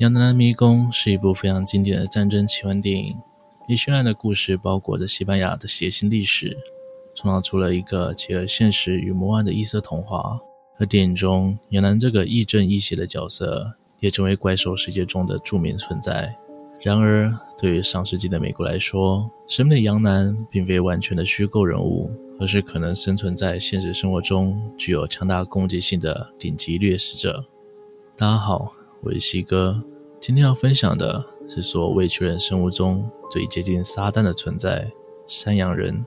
亚特兰迷宫》是一部非常经典的战争奇幻电影，以绚烂的故事包裹着西班牙的血腥历史，创造出了一个结合现实与魔幻的异色童话。而电影中，杨楠这个亦正亦邪的角色，也成为怪兽世界中的著名存在。然而，对于上世纪的美国来说，神秘的杨楠并非完全的虚构人物，而是可能生存在现实生活中、具有强大攻击性的顶级掠食者。大家好，我是西哥，今天要分享的是所有未确认生物中最接近撒旦的存在——山羊人。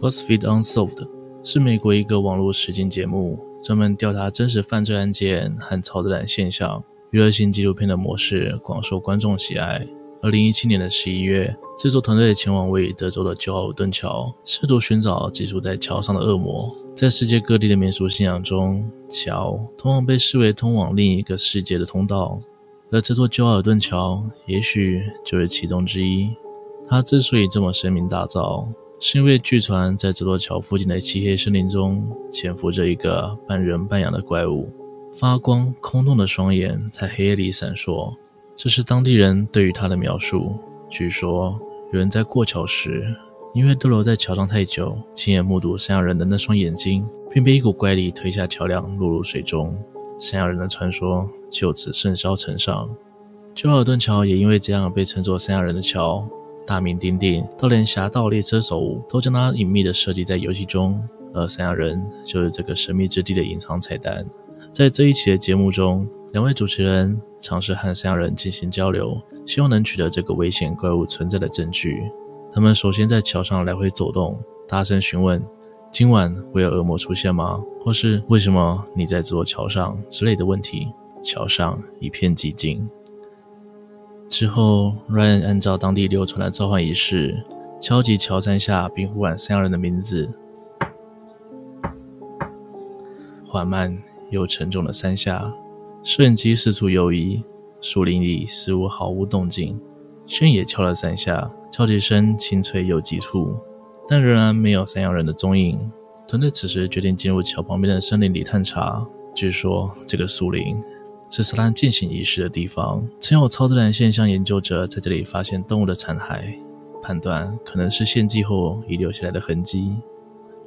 BuzzFeed Unsolved 是美国一个网络实境节目，专门调查真实犯罪案件和超自然现象，娱乐性纪录片的模式广受观众喜爱。二零一七年的十一月，制作团队前往位于德州的旧尔顿桥，试图寻找寄宿在桥上的恶魔。在世界各地的民俗信仰中，桥通常被视为通往另一个世界的通道，而这座旧尔顿桥也许就是其中之一。它之所以这么声名大噪，是因为据传，在这座桥附近的漆黑森林中，潜伏着一个半人半羊的怪物，发光空洞的双眼在黑夜里闪烁。这是当地人对于他的描述。据说，有人在过桥时，因为逗留在桥上太久，亲眼目睹山羊人的那双眼睛，并被一股怪力推下桥梁，落入水中。山羊人的传说就此甚嚣尘上。旧尔顿桥也因为这样被称作山羊人的桥。大名鼎鼎，到连《侠盗猎车手》都将它隐秘的设计在游戏中，而山羊人就是这个神秘之地的隐藏彩蛋。在这一期的节目中，两位主持人尝试和山羊人进行交流，希望能取得这个危险怪物存在的证据。他们首先在桥上来回走动，大声询问：“今晚会有恶魔出现吗？或是为什么你在这座桥上？”之类的问题。桥上一片寂静。之后，Ryan 按照当地流传的召唤仪式，敲击桥三下，并呼喊山羊人的名字。缓慢又沉重的三下，摄影机四处游移，树林里似乎毫无动静。轩也敲了三下，敲击声清脆又急促，但仍然没有山羊人的踪影。团队此时决定进入桥旁边的森林里探查。据说这个树林。是斯兰进行仪式的地方。曾有超自然现象研究者在这里发现动物的残骸，判断可能是献祭后遗留下来的痕迹。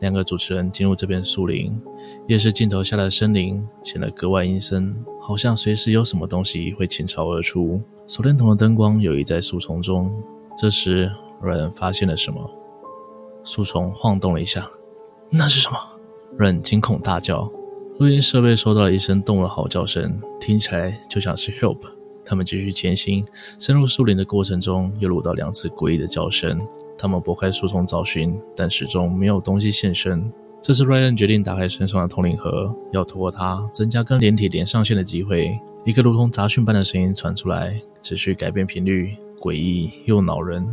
两个主持人进入这片树林，夜视镜头下的森林显得格外阴森，好像随时有什么东西会倾巢而出。手电筒的灯光游移在树丛中。这时，Ryan 发现了什么？树丛晃动了一下，那是什么？Ryan 惊恐大叫。录音设备收到了一声动物的嚎叫声，听起来就像是 “help”。他们继续前行，深入树林的过程中，又录到两次诡异的叫声。他们拨开树丛找寻，但始终没有东西现身。这次 Ryan 决定打开身上的通灵盒，要通过它增加跟连体连上线的机会。一个如同杂讯般的声音传出来，持续改变频率，诡异又恼人。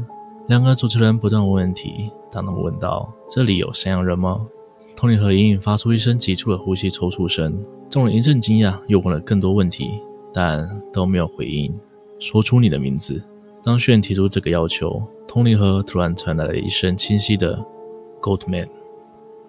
两个主持人不断问问题，当他们问道：“这里有山羊人吗？”通灵盒隐隐发出一声急促的呼吸抽搐声，众人一阵惊讶，又问了更多问题，但都没有回应。说出你的名字。当炫提出这个要求，通灵盒突然传来了一声清晰的 “Goldman”，。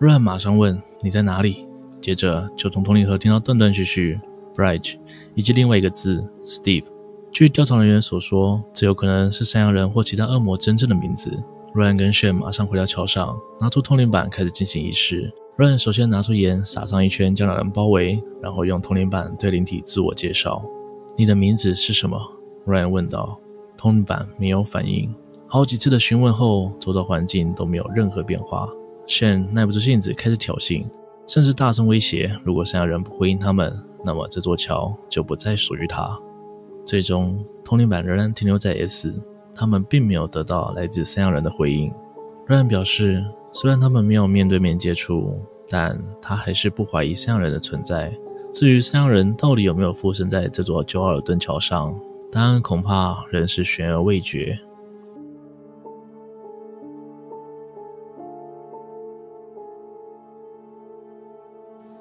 Ryan 马上问：“你在哪里？”接着就从通灵盒听到断断续续 “Bridge” 以及另外一个字 “Steve”。据调查人员所说，这有可能是山羊人或其他恶魔真正的名字。Ryan 跟 Shane 马上回到桥上，拿出通灵板开始进行仪式。Ryan 首先拿出盐撒上一圈，将两人包围，然后用通灵板对灵体自我介绍：“你的名字是什么？”Ryan 问道。通灵板没有反应。好几次的询问后，周遭环境都没有任何变化。Shane 耐不住性子开始挑衅，甚至大声威胁：如果山羊人不回应他们，那么这座桥就不再属于他。最终，通灵板仍然停留在 S。他们并没有得到来自山羊人的回应。Ryan 表示，虽然他们没有面对面接触，但他还是不怀疑山羊人的存在。至于山羊人到底有没有附身在这座旧奥尔顿桥上，答案恐怕仍是悬而未决。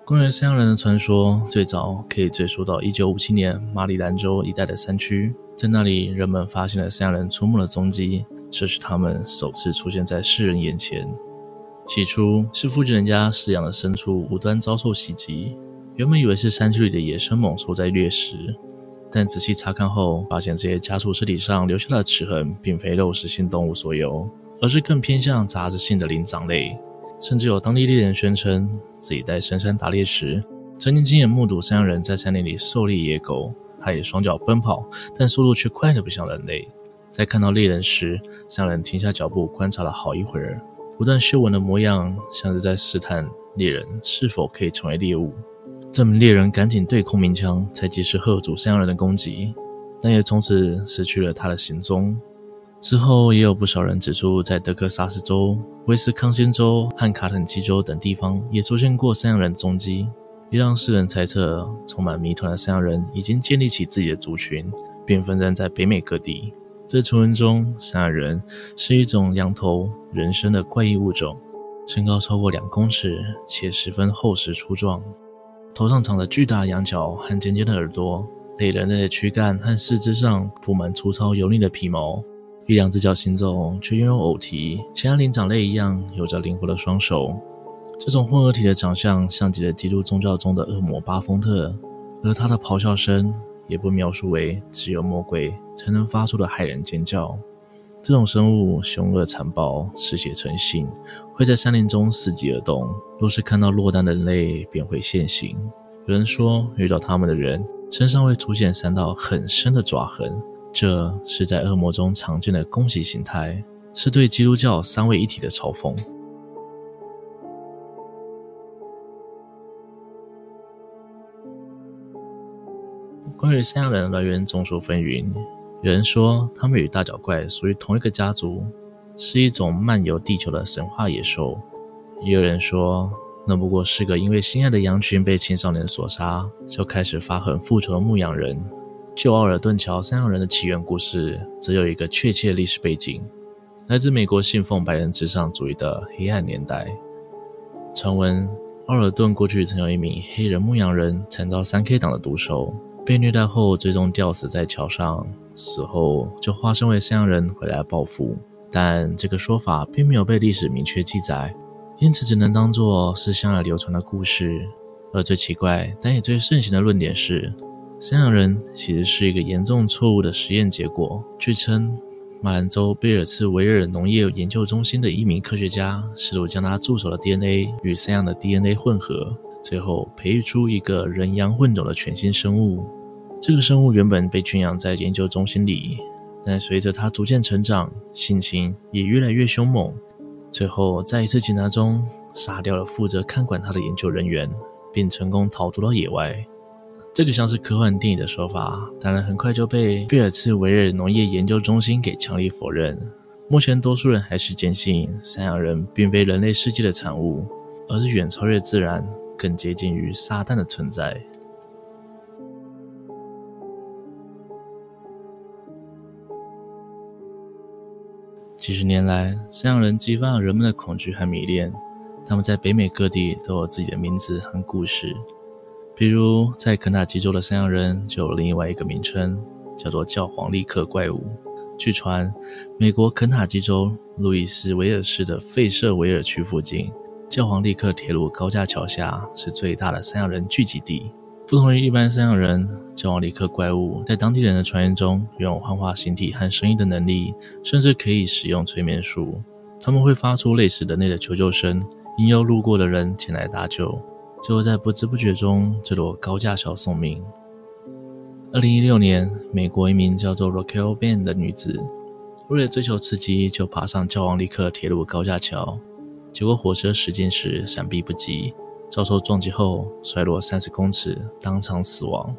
关于山羊人的传说，最早可以追溯到一九五七年马里兰州一带的山区，在那里人们发现了山羊人出没的踪迹，这是他们首次出现在世人眼前。起初是附近人家饲养的牲畜无端遭受袭击，原本以为是山区里的野生猛兽在掠食，但仔细查看后，发现这些家畜尸体上留下的齿痕并非肉食性动物所有，而是更偏向杂食性的灵长类。甚至有当地猎人宣称，自己在深山打猎时，曾经亲眼目睹山羊人在山林里狩猎野狗，他也双脚奔跑，但速度却快得不像人类。在看到猎人时，山羊人停下脚步，观察了好一会儿，不断嗅闻的模样，像是在试探猎人是否可以成为猎物。这名猎人赶紧对空鸣枪，才及时喝阻山羊人的攻击，但也从此失去了他的行踪。之后，也有不少人指出，在德克萨斯州、威斯康星州和卡肯基州等地方也出现过山羊人的踪迹，也让世人猜测，充满谜团的山羊人已经建立起自己的族群，并分散在北美各地。在传闻中，山羊人是一种羊头人身的怪异物种，身高超过两公尺，且十分厚实粗壮，头上长着巨大的羊角和尖尖的耳朵，类人类的躯干和四肢上铺满粗糙油腻的皮毛。一两只脚行走，却拥有偶蹄，像灵长类一样有着灵活的双手。这种混合体的长相，像极了基督宗教中的恶魔巴丰特，而他的咆哮声也不描述为只有魔鬼才能发出的骇人尖叫。这种生物凶恶残暴，嗜血成性，会在山林中伺机而动。若是看到落单的人类，便会现形。有人说，遇到他们的人身上会出现三道很深的爪痕。这是在恶魔中常见的攻击形态，是对基督教三位一体的嘲讽。关于山羊人来源众说纷纭，有人说他们与大脚怪属于同一个家族，是一种漫游地球的神话野兽；也有人说那不过是个因为心爱的羊群被青少年所杀，就开始发狠复仇的牧羊人。旧奥尔顿桥山羊人的起源故事，则有一个确切历史背景，来自美国信奉白人至上主义的黑暗年代。传闻奥尔顿过去曾有一名黑人牧羊人惨遭三 K 党的毒手，被虐待后最终吊死在桥上，死后就化身为山羊人回来报复。但这个说法并没有被历史明确记载，因此只能当作是乡野流传的故事。而最奇怪，但也最盛行的论点是。山羊人其实是一个严重错误的实验结果。据称，马兰州贝尔茨维尔农业研究中心的一名科学家试图将他助手的 DNA 与山羊的 DNA 混合，最后培育出一个人羊混种的全新生物。这个生物原本被圈养在研究中心里，但随着它逐渐成长，性情也越来越凶猛。最后，在一次检查中，杀掉了负责看管它的研究人员，并成功逃脱到野外。这个像是科幻电影的说法，当然很快就被贝尔茨维尔农业研究中心给强力否认。目前，多数人还是坚信山羊人并非人类世界的产物，而是远超越自然、更接近于撒旦的存在。几十年来，山羊人激发了人们的恐惧和迷恋，他们在北美各地都有自己的名字和故事。比如，在肯塔基州的山羊人就有另外一个名称，叫做教皇利克怪物。据传，美国肯塔基州路易斯维尔市的费舍维尔区附近，教皇利克铁路高架桥下是最大的山羊人聚集地。不同于一般山羊人，教皇利克怪物在当地人的传言中拥有幻化形体和声音的能力，甚至可以使用催眠术。他们会发出类似人类的求救声，引诱路过的人前来搭救。最后在不知不觉中坠落高架桥送命。二零一六年，美国一名叫做 Raquel Ben 的女子，为了追求刺激，就爬上教王利克铁路高架桥，结果火车驶近时闪避不及，遭受撞击后摔落三十公尺，当场死亡。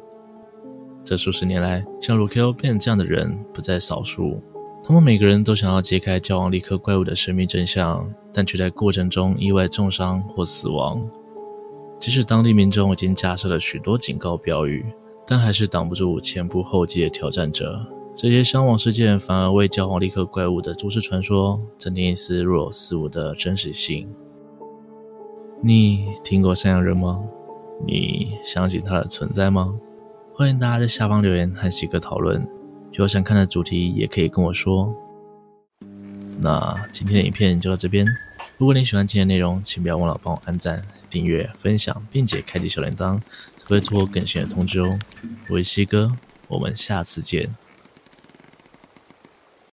这数十年来，像 Raquel Ben 这样的人不在少数，他们每个人都想要揭开教王利克怪物的神秘真相，但却在过程中意外重伤或死亡。即使当地民众已经架设了许多警告标语但还是挡不住前仆后继的挑战者。这些伤亡事件反而为教皇力克怪物的都市传说增添一丝若有似无的真实性。你听过山羊人吗？你相信他的存在吗？欢迎大家在下方留言和喜哥讨论。有想看的主题也可以跟我说。那今天的影片就到这边如果你喜欢今天内容请不要忘了帮我按赞订阅分享并且开启小铃铛会做更新的通知哦。我是西哥我们下次见。